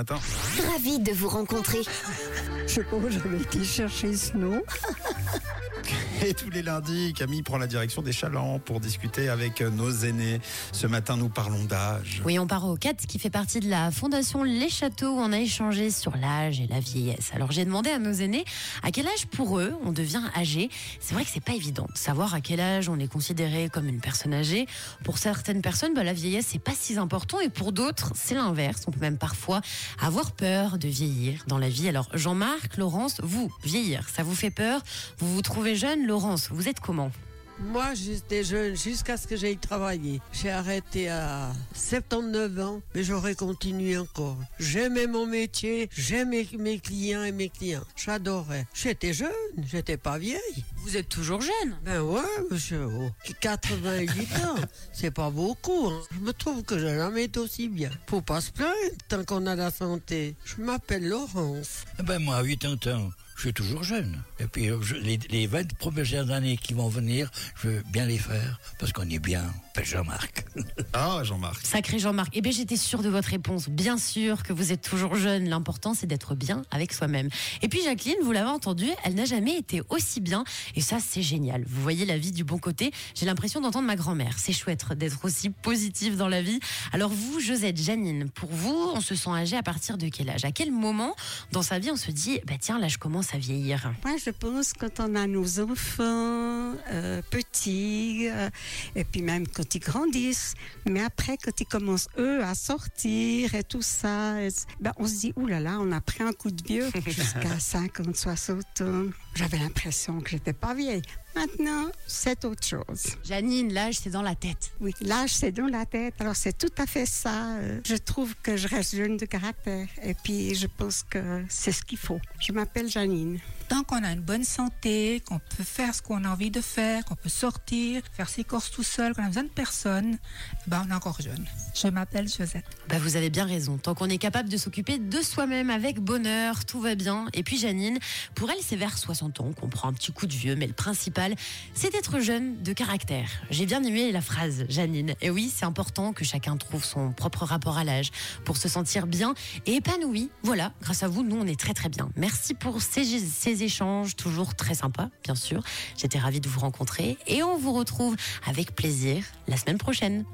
Attends. Ravi de vous rencontrer. Je sais pas où j'avais été chercher ce nom. Et tous les lundis, Camille prend la direction des Chalands pour discuter avec nos aînés. Ce matin, nous parlons d'âge. Oui, on part au 4 qui fait partie de la fondation Les Châteaux où on a échangé sur l'âge et la vieillesse. Alors j'ai demandé à nos aînés à quel âge pour eux on devient âgé? C'est vrai que c'est pas évident de savoir à quel âge on est considéré comme une personne âgée. Pour certaines personnes, bah, la vieillesse c'est pas si important et pour d'autres c'est l'inverse. On peut même parfois avoir peur de vieillir dans la vie. Alors Jean-Marc, Laurence, vous, vieillir, ça vous fait peur? Vous vous trouvez jeune Laurence, vous êtes comment? Moi, j'étais jeune jusqu'à ce que j'aille travailler. J'ai arrêté à 79 ans, mais j'aurais continué encore. J'aimais mon métier, j'aimais mes clients et mes clients. J'adorais. J'étais jeune, j'étais pas vieille. Vous êtes toujours jeune? Ben ouais, monsieur. oh, 88 ans, c'est pas beaucoup. hein. Je me trouve que j'ai jamais été aussi bien. Faut pas se plaindre tant qu'on a la santé. Je m'appelle Laurence. Eh Ben moi, à 80 ans, je suis toujours jeune. Et puis euh, je- les, les 20 premières années qui vont venir, je veux bien les faire parce qu'on est bien. Jean-Marc. Ah, Jean-Marc. Sacré Jean-Marc. Eh bien, j'étais sûre de votre réponse. Bien sûr que vous êtes toujours jeune. L'important, c'est d'être bien avec soi-même. Et puis, Jacqueline, vous l'avez entendu, elle n'a jamais été aussi bien. Et ça, c'est génial. Vous voyez la vie du bon côté. J'ai l'impression d'entendre ma grand-mère. C'est chouette d'être aussi positive dans la vie. Alors, vous, Josette, Janine, pour vous, on se sent âgé à partir de quel âge? À quel moment dans sa vie on se dit, bah tiens, là, je commence à vieillir Moi, je pense quand on a nos enfants euh, petits, euh, et puis même quand ils grandissent, mais après, quand ils commencent, eux, à sortir et tout ça, et ben, on se dit, oulala, là là, on a pris un coup de vieux jusqu'à 50, 60 ans. J'avais l'impression que j'étais pas vieille. Maintenant, c'est autre chose. Janine, l'âge, c'est dans la tête. Oui, l'âge, c'est dans la tête. Alors, c'est tout à fait ça. Euh, Je trouve que je reste jeune de caractère. Et puis, je pense que c'est ce qu'il faut. Je m'appelle Janine. Tant qu'on a une bonne santé, qu'on peut faire ce qu'on a envie de faire, qu'on peut sortir, faire ses courses tout seul, qu'on a besoin de personne, ben on est encore jeune. Je m'appelle Josette. Bah vous avez bien raison. Tant qu'on est capable de s'occuper de soi-même avec bonheur, tout va bien. Et puis Janine, pour elle, c'est vers 60 ans qu'on prend un petit coup de vieux, mais le principal, c'est d'être jeune de caractère. J'ai bien aimé la phrase, Janine. Et oui, c'est important que chacun trouve son propre rapport à l'âge pour se sentir bien et épanoui. Voilà, grâce à vous, nous, on est très très bien. Merci pour ces, ces échanges, toujours très sympas, bien sûr. J'étais ravie de vous rencontrer et on vous retrouve avec plaisir la semaine prochaine.